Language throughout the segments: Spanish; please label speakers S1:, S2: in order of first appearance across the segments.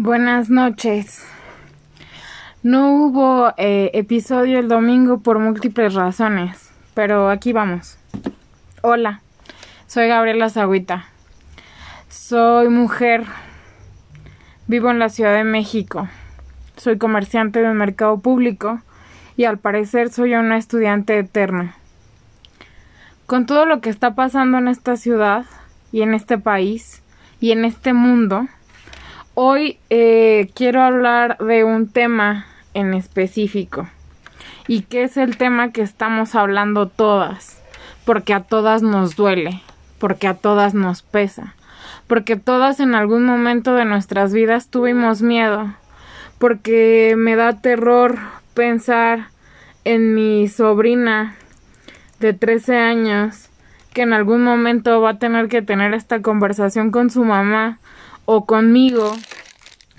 S1: Buenas noches. No hubo eh, episodio el domingo por múltiples razones, pero aquí vamos. Hola, soy Gabriela Zagüita. Soy mujer. Vivo en la Ciudad de México. Soy comerciante del mercado público y al parecer soy una estudiante eterna. Con todo lo que está pasando en esta ciudad y en este país y en este mundo, Hoy eh, quiero hablar de un tema en específico. Y que es el tema que estamos hablando todas, porque a todas nos duele, porque a todas nos pesa, porque todas en algún momento de nuestras vidas tuvimos miedo, porque me da terror pensar en mi sobrina de 13 años que en algún momento va a tener que tener esta conversación con su mamá o conmigo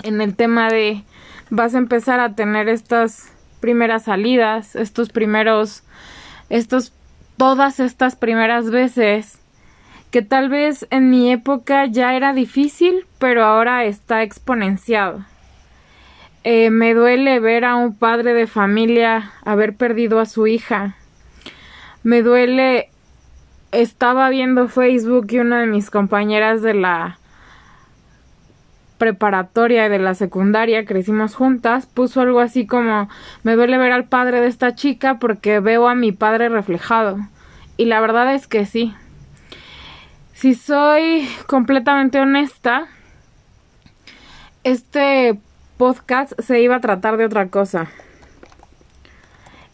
S1: en el tema de vas a empezar a tener estas primeras salidas, estos primeros, estos, todas estas primeras veces que tal vez en mi época ya era difícil, pero ahora está exponenciado. Eh, me duele ver a un padre de familia haber perdido a su hija. Me duele, estaba viendo Facebook y una de mis compañeras de la preparatoria y de la secundaria, crecimos juntas, puso algo así como me duele ver al padre de esta chica porque veo a mi padre reflejado. Y la verdad es que sí. Si soy completamente honesta, este podcast se iba a tratar de otra cosa.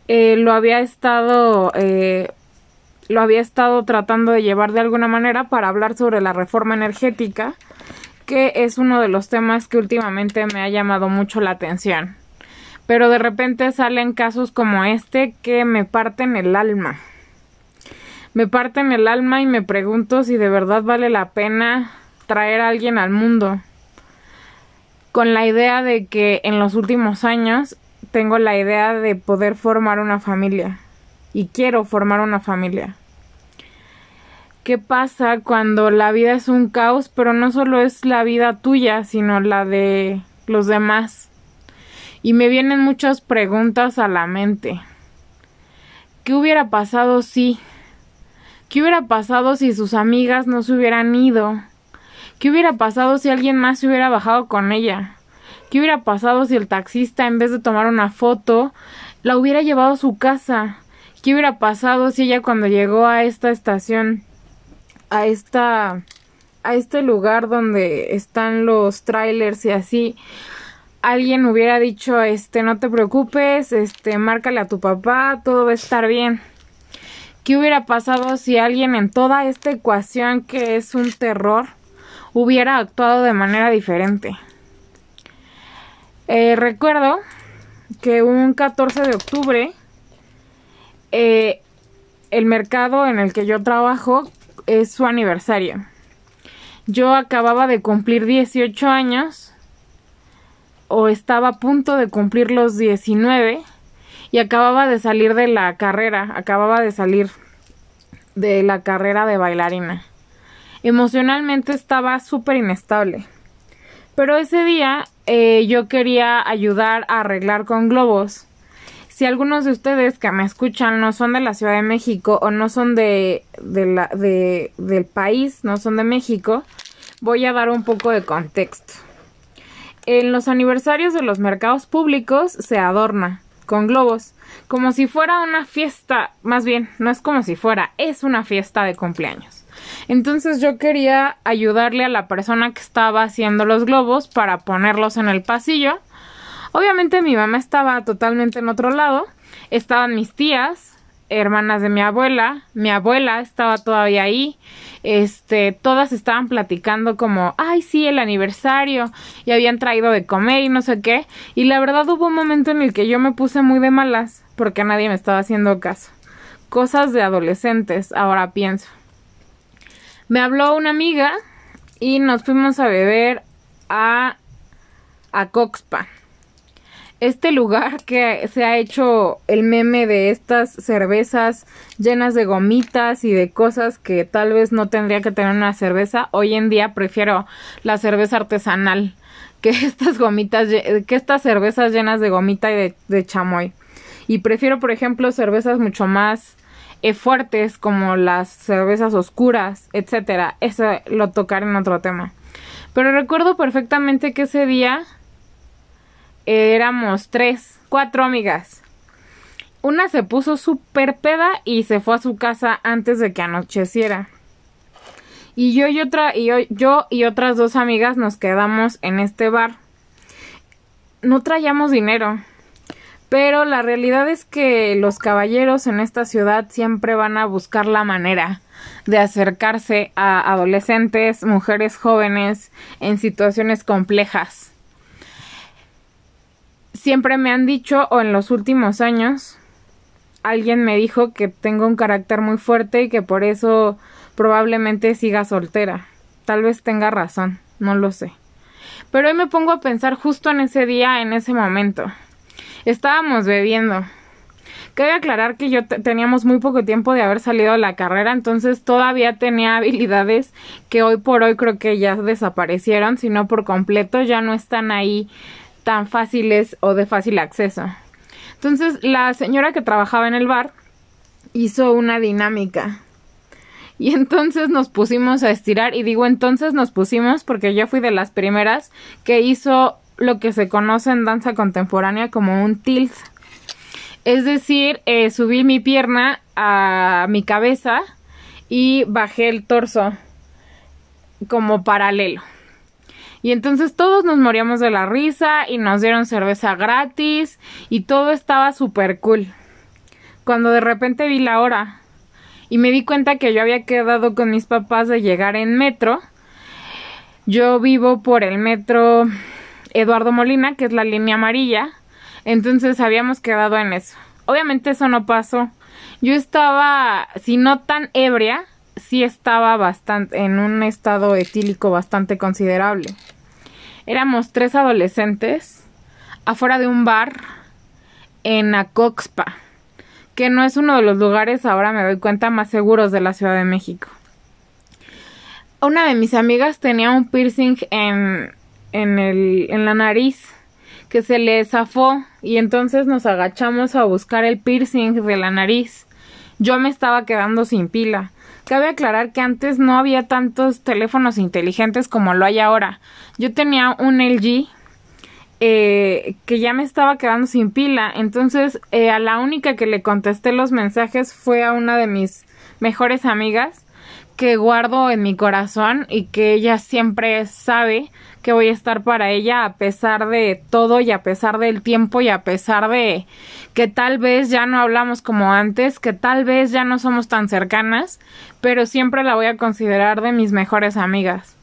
S1: Eh, lo había estado eh, lo había estado tratando de llevar de alguna manera para hablar sobre la reforma energética que es uno de los temas que últimamente me ha llamado mucho la atención. Pero de repente salen casos como este que me parten el alma. Me parten el alma y me pregunto si de verdad vale la pena traer a alguien al mundo. Con la idea de que en los últimos años tengo la idea de poder formar una familia. Y quiero formar una familia qué pasa cuando la vida es un caos, pero no solo es la vida tuya, sino la de los demás. Y me vienen muchas preguntas a la mente. ¿Qué hubiera pasado si? ¿Qué hubiera pasado si sus amigas no se hubieran ido? ¿Qué hubiera pasado si alguien más se hubiera bajado con ella? ¿Qué hubiera pasado si el taxista en vez de tomar una foto la hubiera llevado a su casa? ¿Qué hubiera pasado si ella cuando llegó a esta estación a esta a este lugar donde están los trailers y así. Alguien hubiera dicho este no te preocupes este márcale a tu papá todo va a estar bien qué hubiera pasado si alguien en toda esta ecuación que es un terror hubiera actuado de manera diferente eh, recuerdo que un 14 de octubre eh, el mercado en el que yo trabajo es su aniversario. Yo acababa de cumplir 18 años o estaba a punto de cumplir los 19 y acababa de salir de la carrera, acababa de salir de la carrera de bailarina. Emocionalmente estaba súper inestable. Pero ese día eh, yo quería ayudar a arreglar con globos si algunos de ustedes que me escuchan no son de la Ciudad de México o no son de, del país, no son de México, voy a dar un poco de contexto. En los aniversarios de los mercados públicos se adorna con globos, como si fuera una fiesta, más bien, no es como si fuera, es una fiesta de cumpleaños. Entonces yo quería ayudarle a la persona que estaba haciendo los globos para ponerlos en el pasillo Obviamente mi mamá estaba totalmente en otro lado, estaban mis tías, hermanas de mi abuela, mi abuela estaba todavía ahí, este, todas estaban platicando como, ay, sí, el aniversario, y habían traído de comer y no sé qué, y la verdad hubo un momento en el que yo me puse muy de malas, porque nadie me estaba haciendo caso. Cosas de adolescentes, ahora pienso. Me habló una amiga y nos fuimos a beber a, a Coxpa este lugar que se ha hecho el meme de estas cervezas llenas de gomitas y de cosas que tal vez no tendría que tener una cerveza, hoy en día prefiero la cerveza artesanal que estas gomitas, que estas cervezas llenas de gomita y de, chamoy. Y prefiero, por ejemplo, cervezas mucho más eh, fuertes como las cervezas oscuras, etcétera. Eso lo tocaré en otro tema. Pero recuerdo perfectamente que ese día éramos tres, cuatro amigas. Una se puso súper peda y se fue a su casa antes de que anocheciera. Y yo y otra y yo, yo y otras dos amigas nos quedamos en este bar. No traíamos dinero. Pero la realidad es que los caballeros en esta ciudad siempre van a buscar la manera de acercarse a adolescentes, mujeres jóvenes en situaciones complejas. Siempre me han dicho, o en los últimos años, alguien me dijo que tengo un carácter muy fuerte y que por eso probablemente siga soltera. Tal vez tenga razón, no lo sé. Pero hoy me pongo a pensar justo en ese día, en ese momento. Estábamos bebiendo. Cabe aclarar que yo teníamos muy poco tiempo de haber salido de la carrera, entonces todavía tenía habilidades que hoy por hoy creo que ya desaparecieron, si no por completo, ya no están ahí tan fáciles o de fácil acceso. Entonces la señora que trabajaba en el bar hizo una dinámica. Y entonces nos pusimos a estirar, y digo entonces nos pusimos porque yo fui de las primeras que hizo lo que se conoce en danza contemporánea como un tilt. Es decir, eh, subí mi pierna a mi cabeza y bajé el torso como paralelo. Y entonces todos nos moríamos de la risa y nos dieron cerveza gratis y todo estaba súper cool. Cuando de repente vi la hora y me di cuenta que yo había quedado con mis papás de llegar en metro. Yo vivo por el metro Eduardo Molina, que es la línea amarilla. Entonces habíamos quedado en eso. Obviamente eso no pasó. Yo estaba, si no tan ebria, sí estaba bastante en un estado etílico bastante considerable. Éramos tres adolescentes afuera de un bar en Acoxpa, que no es uno de los lugares, ahora me doy cuenta, más seguros de la Ciudad de México. Una de mis amigas tenía un piercing en, en, el, en la nariz que se le zafó y entonces nos agachamos a buscar el piercing de la nariz. Yo me estaba quedando sin pila. Cabe aclarar que antes no había tantos teléfonos inteligentes como lo hay ahora. Yo tenía un LG eh, que ya me estaba quedando sin pila. Entonces eh, a la única que le contesté los mensajes fue a una de mis mejores amigas que guardo en mi corazón y que ella siempre sabe que voy a estar para ella a pesar de todo y a pesar del tiempo y a pesar de que tal vez ya no hablamos como antes, que tal vez ya no somos tan cercanas, pero siempre la voy a considerar de mis mejores amigas.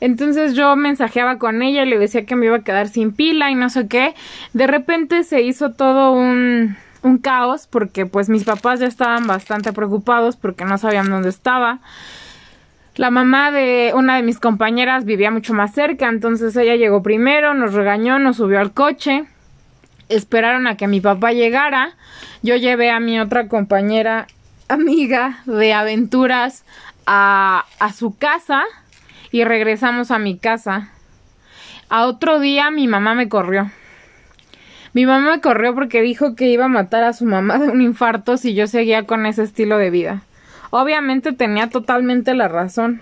S1: Entonces yo mensajeaba con ella y le decía que me iba a quedar sin pila y no sé qué. De repente se hizo todo un, un caos porque pues mis papás ya estaban bastante preocupados porque no sabían dónde estaba. La mamá de una de mis compañeras vivía mucho más cerca, entonces ella llegó primero, nos regañó, nos subió al coche, esperaron a que mi papá llegara, yo llevé a mi otra compañera amiga de aventuras a, a su casa y regresamos a mi casa. A otro día mi mamá me corrió. Mi mamá me corrió porque dijo que iba a matar a su mamá de un infarto si yo seguía con ese estilo de vida. Obviamente tenía totalmente la razón.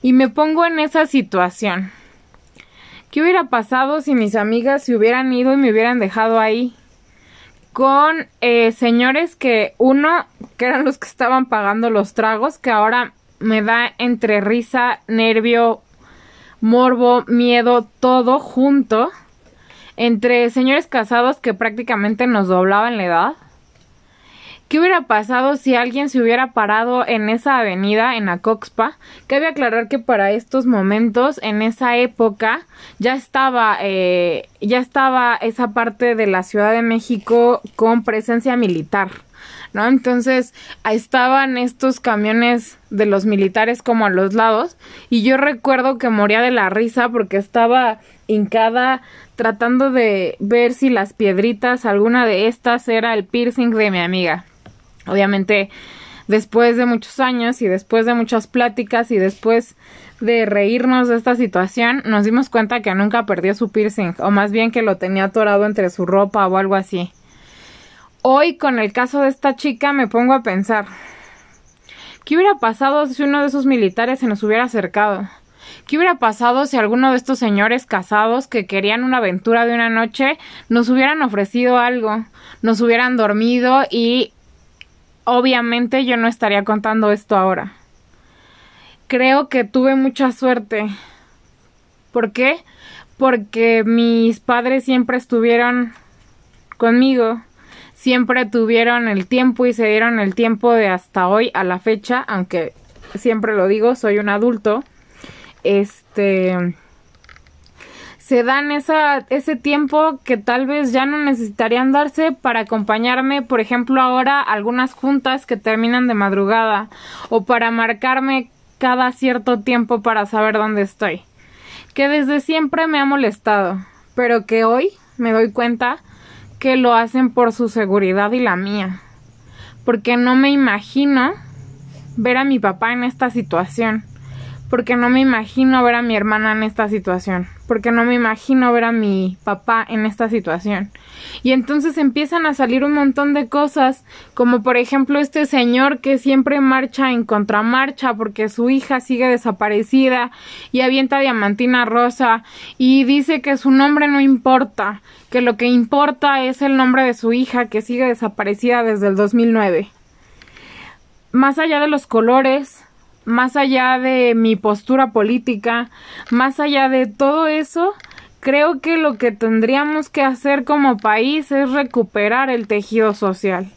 S1: Y me pongo en esa situación. ¿Qué hubiera pasado si mis amigas se hubieran ido y me hubieran dejado ahí? Con eh, señores que uno, que eran los que estaban pagando los tragos, que ahora me da entre risa, nervio, morbo, miedo, todo junto. Entre señores casados que prácticamente nos doblaban la edad ¿Qué hubiera pasado si alguien se hubiera parado en esa avenida, en Acoxpa? Cabe aclarar que para estos momentos, en esa época, ya estaba, eh, ya estaba esa parte de la Ciudad de México con presencia militar. ¿no? Entonces, estaban estos camiones de los militares como a los lados y yo recuerdo que moría de la risa porque estaba hincada tratando de ver si las piedritas, alguna de estas era el piercing de mi amiga. Obviamente, después de muchos años y después de muchas pláticas y después de reírnos de esta situación, nos dimos cuenta que nunca perdió su piercing, o más bien que lo tenía atorado entre su ropa o algo así. Hoy, con el caso de esta chica, me pongo a pensar, ¿qué hubiera pasado si uno de esos militares se nos hubiera acercado? ¿Qué hubiera pasado si alguno de estos señores casados que querían una aventura de una noche nos hubieran ofrecido algo, nos hubieran dormido y obviamente yo no estaría contando esto ahora? Creo que tuve mucha suerte. ¿Por qué? Porque mis padres siempre estuvieron conmigo, siempre tuvieron el tiempo y se dieron el tiempo de hasta hoy a la fecha, aunque siempre lo digo, soy un adulto este se dan esa, ese tiempo que tal vez ya no necesitarían darse para acompañarme, por ejemplo, ahora algunas juntas que terminan de madrugada o para marcarme cada cierto tiempo para saber dónde estoy. Que desde siempre me ha molestado, pero que hoy me doy cuenta que lo hacen por su seguridad y la mía. Porque no me imagino ver a mi papá en esta situación porque no me imagino ver a mi hermana en esta situación, porque no me imagino ver a mi papá en esta situación. Y entonces empiezan a salir un montón de cosas, como por ejemplo este señor que siempre marcha en contramarcha porque su hija sigue desaparecida y avienta diamantina rosa y dice que su nombre no importa, que lo que importa es el nombre de su hija que sigue desaparecida desde el 2009. Más allá de los colores, más allá de mi postura política, más allá de todo eso, creo que lo que tendríamos que hacer como país es recuperar el tejido social.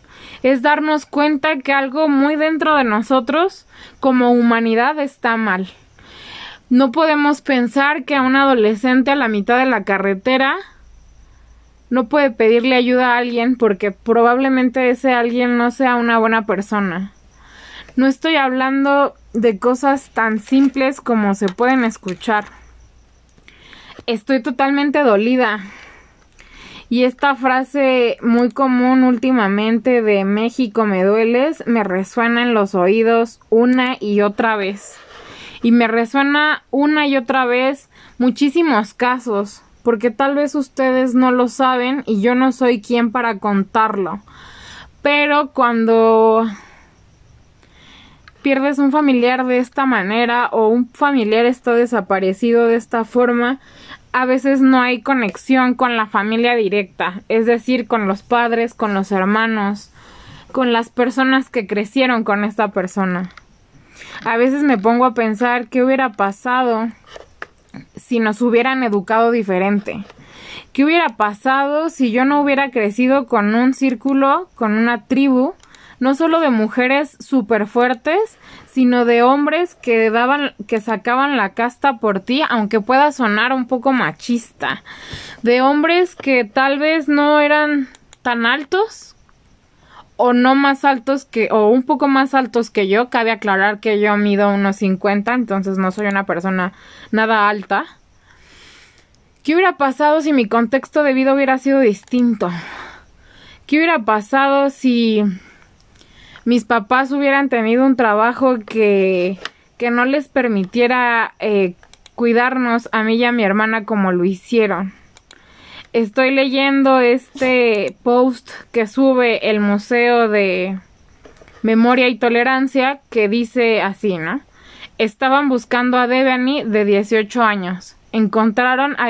S1: Es darnos cuenta que algo muy dentro de nosotros, como humanidad, está mal. No podemos pensar que a un adolescente a la mitad de la carretera no puede pedirle ayuda a alguien porque probablemente ese alguien no sea una buena persona. No estoy hablando de cosas tan simples como se pueden escuchar. Estoy totalmente dolida. Y esta frase muy común últimamente de México me dueles me resuena en los oídos una y otra vez. Y me resuena una y otra vez muchísimos casos, porque tal vez ustedes no lo saben y yo no soy quien para contarlo. Pero cuando pierdes un familiar de esta manera o un familiar está desaparecido de esta forma, a veces no hay conexión con la familia directa, es decir, con los padres, con los hermanos, con las personas que crecieron con esta persona. A veces me pongo a pensar qué hubiera pasado si nos hubieran educado diferente. ¿Qué hubiera pasado si yo no hubiera crecido con un círculo, con una tribu, no solo de mujeres súper fuertes, sino de hombres que daban, que sacaban la casta por ti, aunque pueda sonar un poco machista. De hombres que tal vez no eran tan altos o no más altos que, o un poco más altos que yo. Cabe aclarar que yo mido unos 50, entonces no soy una persona nada alta. ¿Qué hubiera pasado si mi contexto de vida hubiera sido distinto? ¿Qué hubiera pasado si mis papás hubieran tenido un trabajo que, que no les permitiera eh, cuidarnos a mí y a mi hermana como lo hicieron. Estoy leyendo este post que sube el Museo de Memoria y Tolerancia que dice así, ¿no? Estaban buscando a Devani de 18 años. Encontraron a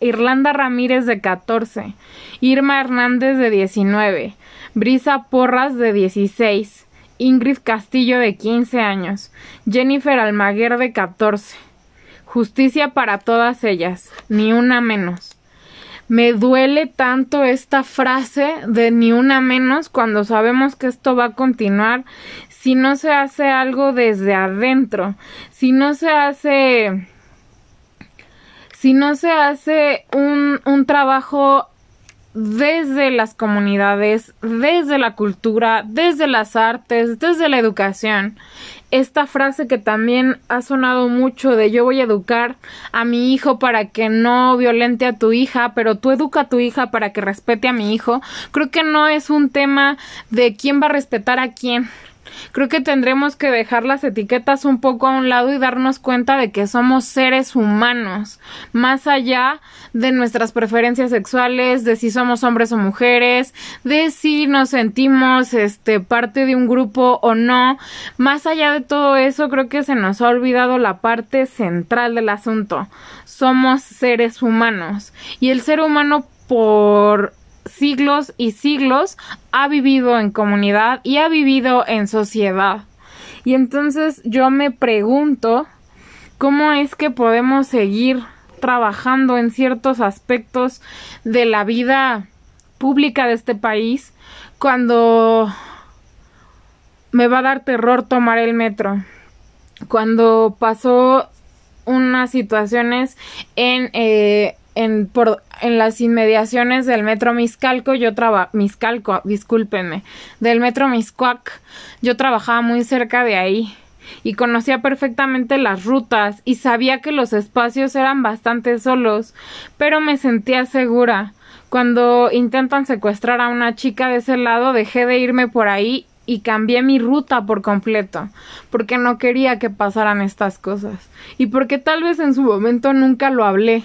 S1: Irlanda Ramírez de 14, Irma Hernández de 19, Brisa Porras de 16, Ingrid Castillo de 15 años, Jennifer Almaguer de 14. Justicia para todas ellas, ni una menos. Me duele tanto esta frase de ni una menos cuando sabemos que esto va a continuar si no se hace algo desde adentro, si no se hace si no se hace un, un trabajo desde las comunidades, desde la cultura, desde las artes, desde la educación. Esta frase que también ha sonado mucho de yo voy a educar a mi hijo para que no violente a tu hija, pero tú educa a tu hija para que respete a mi hijo, creo que no es un tema de quién va a respetar a quién. Creo que tendremos que dejar las etiquetas un poco a un lado y darnos cuenta de que somos seres humanos, más allá de nuestras preferencias sexuales, de si somos hombres o mujeres, de si nos sentimos este parte de un grupo o no. Más allá de todo eso, creo que se nos ha olvidado la parte central del asunto. Somos seres humanos y el ser humano por siglos y siglos ha vivido en comunidad y ha vivido en sociedad. Y entonces yo me pregunto cómo es que podemos seguir trabajando en ciertos aspectos de la vida pública de este país cuando me va a dar terror tomar el metro. Cuando pasó unas situaciones en eh, en, por, en las inmediaciones del metro Miscalco, yo trabajaba, Miscalco, discúlpenme, del metro Miscuac, yo trabajaba muy cerca de ahí y conocía perfectamente las rutas y sabía que los espacios eran bastante solos, pero me sentía segura. Cuando intentan secuestrar a una chica de ese lado, dejé de irme por ahí y cambié mi ruta por completo, porque no quería que pasaran estas cosas y porque tal vez en su momento nunca lo hablé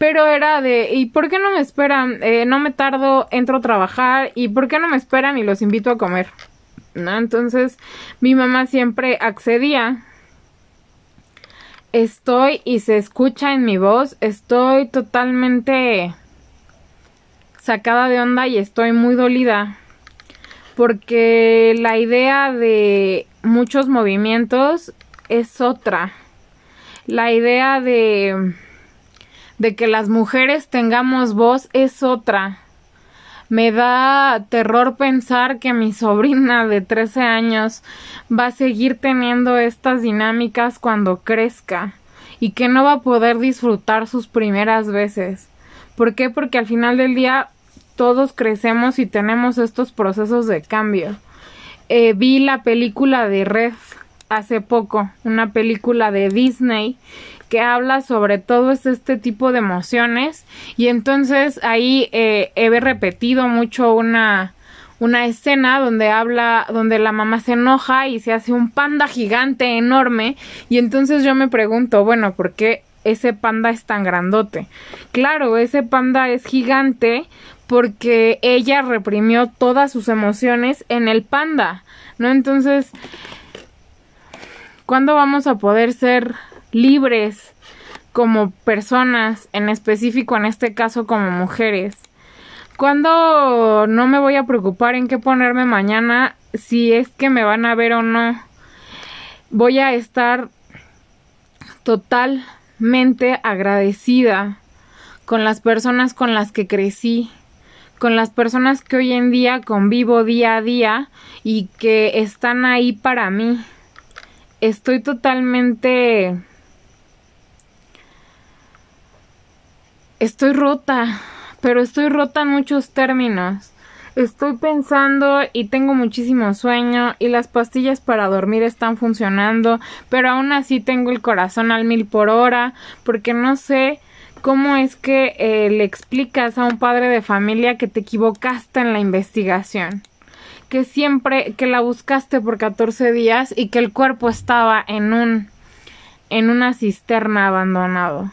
S1: pero era de, ¿y por qué no me esperan? Eh, no me tardo, entro a trabajar, ¿y por qué no me esperan y los invito a comer? ¿No? Entonces mi mamá siempre accedía. Estoy y se escucha en mi voz, estoy totalmente sacada de onda y estoy muy dolida porque la idea de muchos movimientos es otra. La idea de de que las mujeres tengamos voz es otra. Me da terror pensar que mi sobrina de 13 años va a seguir teniendo estas dinámicas cuando crezca y que no va a poder disfrutar sus primeras veces. ¿Por qué? Porque al final del día todos crecemos y tenemos estos procesos de cambio. Eh, vi la película de Red hace poco, una película de Disney que habla sobre todo este tipo de emociones y entonces ahí eh, he repetido mucho una una escena donde habla, donde la mamá se enoja y se hace un panda gigante enorme y entonces yo me pregunto, bueno, ¿por qué ese panda es tan grandote? Claro, ese panda es gigante porque ella reprimió todas sus emociones en el panda, ¿no? Entonces, ¿cuándo vamos a poder ser libres como personas, en específico en este caso como mujeres. Cuando no me voy a preocupar en qué ponerme mañana, si es que me van a ver o no, voy a estar totalmente agradecida con las personas con las que crecí, con las personas que hoy en día convivo día a día y que están ahí para mí. Estoy totalmente estoy rota, pero estoy rota en muchos términos. Estoy pensando y tengo muchísimo sueño y las pastillas para dormir están funcionando, pero aún así tengo el corazón al mil por hora porque no sé cómo es que eh, le explicas a un padre de familia que te equivocaste en la investigación que siempre que la buscaste por 14 días y que el cuerpo estaba en un en una cisterna abandonado.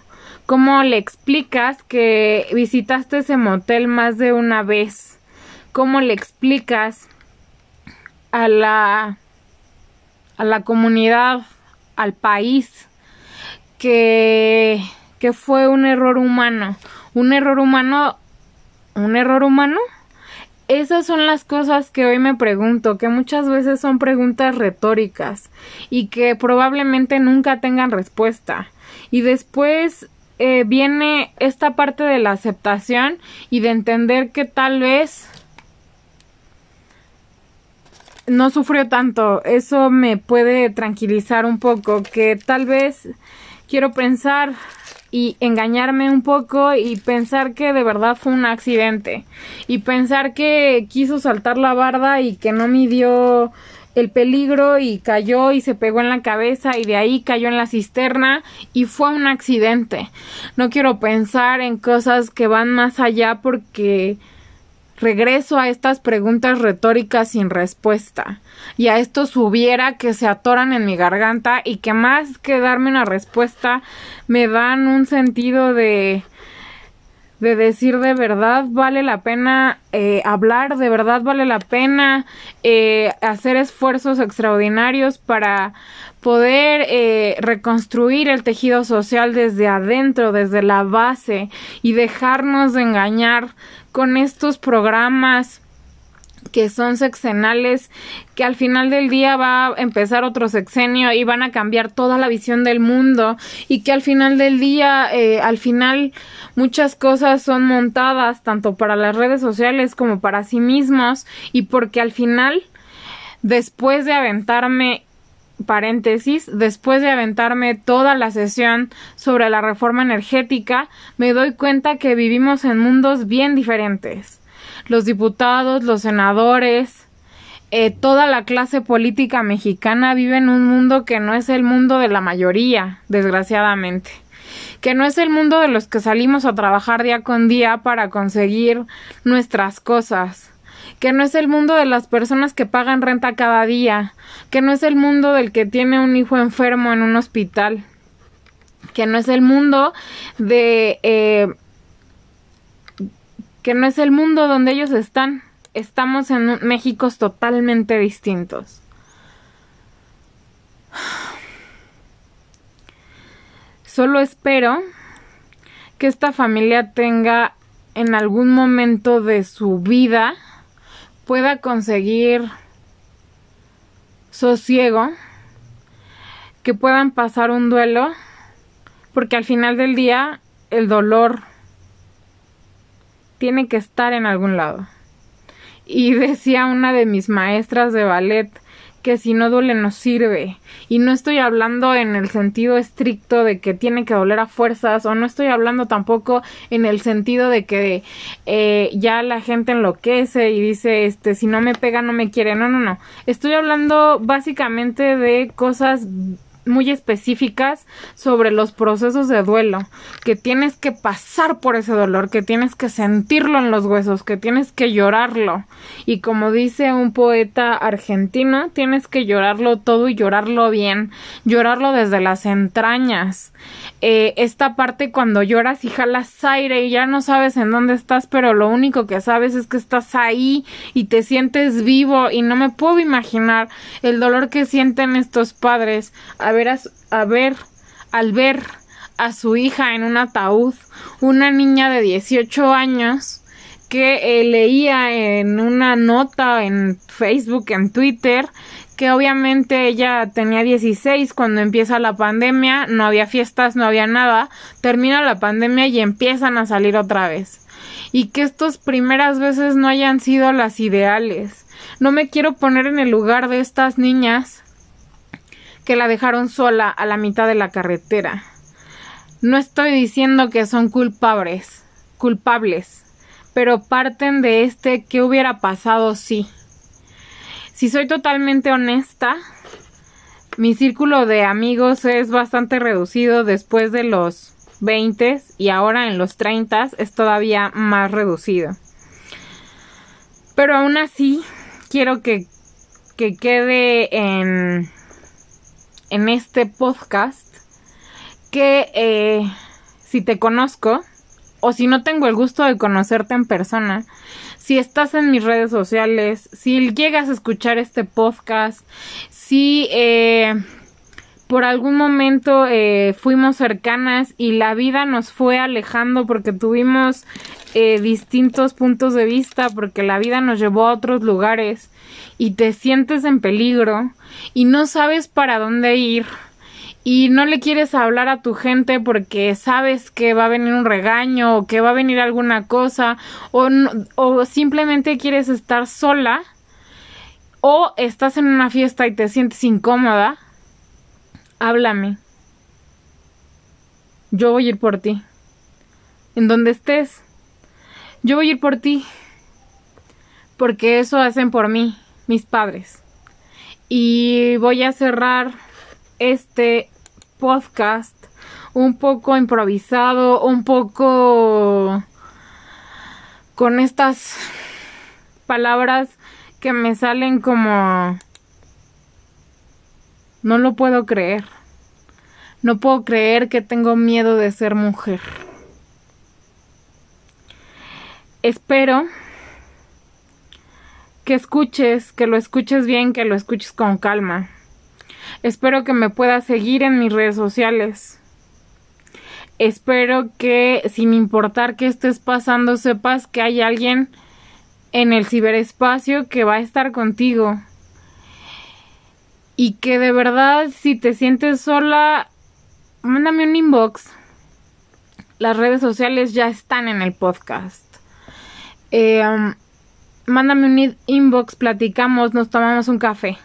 S1: ¿Cómo le explicas que visitaste ese motel más de una vez? ¿Cómo le explicas a la a la comunidad, al país que que fue un error humano? Un error humano un error humano? Esas son las cosas que hoy me pregunto, que muchas veces son preguntas retóricas y que probablemente nunca tengan respuesta. Y después eh, viene esta parte de la aceptación y de entender que tal vez no sufrió tanto. Eso me puede tranquilizar un poco, que tal vez quiero pensar y engañarme un poco y pensar que de verdad fue un accidente y pensar que quiso saltar la barda y que no midió el peligro y cayó y se pegó en la cabeza y de ahí cayó en la cisterna y fue un accidente. No quiero pensar en cosas que van más allá porque regreso a estas preguntas retóricas sin respuesta y a estos hubiera que se atoran en mi garganta y que más que darme una respuesta me dan un sentido de de decir de verdad vale la pena eh, hablar, de verdad vale la pena eh, hacer esfuerzos extraordinarios para poder eh, reconstruir el tejido social desde adentro, desde la base y dejarnos de engañar con estos programas que son sexenales, que al final del día va a empezar otro sexenio y van a cambiar toda la visión del mundo y que al final del día, eh, al final muchas cosas son montadas tanto para las redes sociales como para sí mismos y porque al final, después de aventarme paréntesis, después de aventarme toda la sesión sobre la reforma energética, me doy cuenta que vivimos en mundos bien diferentes los diputados, los senadores, eh, toda la clase política mexicana vive en un mundo que no es el mundo de la mayoría, desgraciadamente. Que no es el mundo de los que salimos a trabajar día con día para conseguir nuestras cosas, que no es el mundo de las personas que pagan renta cada día, que no es el mundo del que tiene un hijo enfermo en un hospital, que no es el mundo de eh, que no es el mundo donde ellos están. Estamos en Méxicos totalmente distintos. Solo espero que esta familia tenga en algún momento de su vida pueda conseguir sosiego, que puedan pasar un duelo, porque al final del día el dolor tiene que estar en algún lado. Y decía una de mis maestras de ballet que si no duele no sirve. Y no estoy hablando en el sentido estricto de que tiene que doler a fuerzas o no estoy hablando tampoco en el sentido de que eh, ya la gente enloquece y dice este si no me pega no me quiere. No, no, no. Estoy hablando básicamente de cosas muy específicas sobre los procesos de duelo, que tienes que pasar por ese dolor, que tienes que sentirlo en los huesos, que tienes que llorarlo. Y como dice un poeta argentino, tienes que llorarlo todo y llorarlo bien, llorarlo desde las entrañas. Eh, esta parte cuando lloras y jalas aire y ya no sabes en dónde estás, pero lo único que sabes es que estás ahí y te sientes vivo y no me puedo imaginar el dolor que sienten estos padres ver, a, ver al ver a su hija en un ataúd, una niña de 18 años que eh, leía en una nota en Facebook, en Twitter, que obviamente ella tenía 16 cuando empieza la pandemia, no había fiestas, no había nada, termina la pandemia y empiezan a salir otra vez. Y que estas primeras veces no hayan sido las ideales. No me quiero poner en el lugar de estas niñas que la dejaron sola a la mitad de la carretera. No estoy diciendo que son culpables, culpables, pero parten de este que hubiera pasado si. Si soy totalmente honesta, mi círculo de amigos es bastante reducido después de los 20 y ahora en los 30 es todavía más reducido. Pero aún así, quiero que, que quede en, en este podcast que eh, si te conozco o si no tengo el gusto de conocerte en persona, si estás en mis redes sociales, si llegas a escuchar este podcast, si eh, por algún momento eh, fuimos cercanas y la vida nos fue alejando porque tuvimos eh, distintos puntos de vista, porque la vida nos llevó a otros lugares y te sientes en peligro y no sabes para dónde ir y no le quieres hablar a tu gente porque sabes que va a venir un regaño o que va a venir alguna cosa o, o simplemente quieres estar sola o estás en una fiesta y te sientes incómoda, háblame. Yo voy a ir por ti. En donde estés, yo voy a ir por ti. Porque eso hacen por mí mis padres. Y voy a cerrar este podcast un poco improvisado, un poco con estas palabras que me salen como... No lo puedo creer. No puedo creer que tengo miedo de ser mujer. Espero que escuches, que lo escuches bien, que lo escuches con calma. Espero que me puedas seguir en mis redes sociales. Espero que, sin importar qué estés pasando, sepas que hay alguien en el ciberespacio que va a estar contigo. Y que de verdad, si te sientes sola, mándame un inbox. Las redes sociales ya están en el podcast. Eh, um, mándame un inbox, platicamos, nos tomamos un café.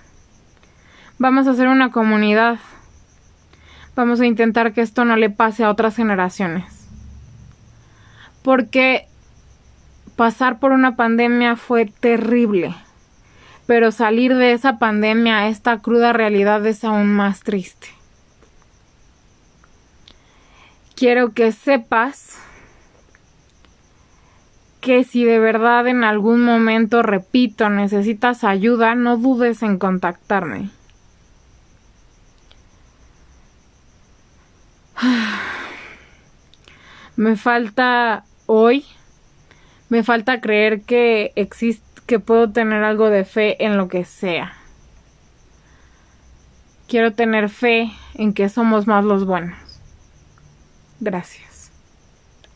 S1: Vamos a hacer una comunidad. Vamos a intentar que esto no le pase a otras generaciones. Porque pasar por una pandemia fue terrible. Pero salir de esa pandemia, esta cruda realidad es aún más triste. Quiero que sepas que si de verdad en algún momento, repito, necesitas ayuda, no dudes en contactarme. Me falta hoy, me falta creer que existe, que puedo tener algo de fe en lo que sea. Quiero tener fe en que somos más los buenos. Gracias.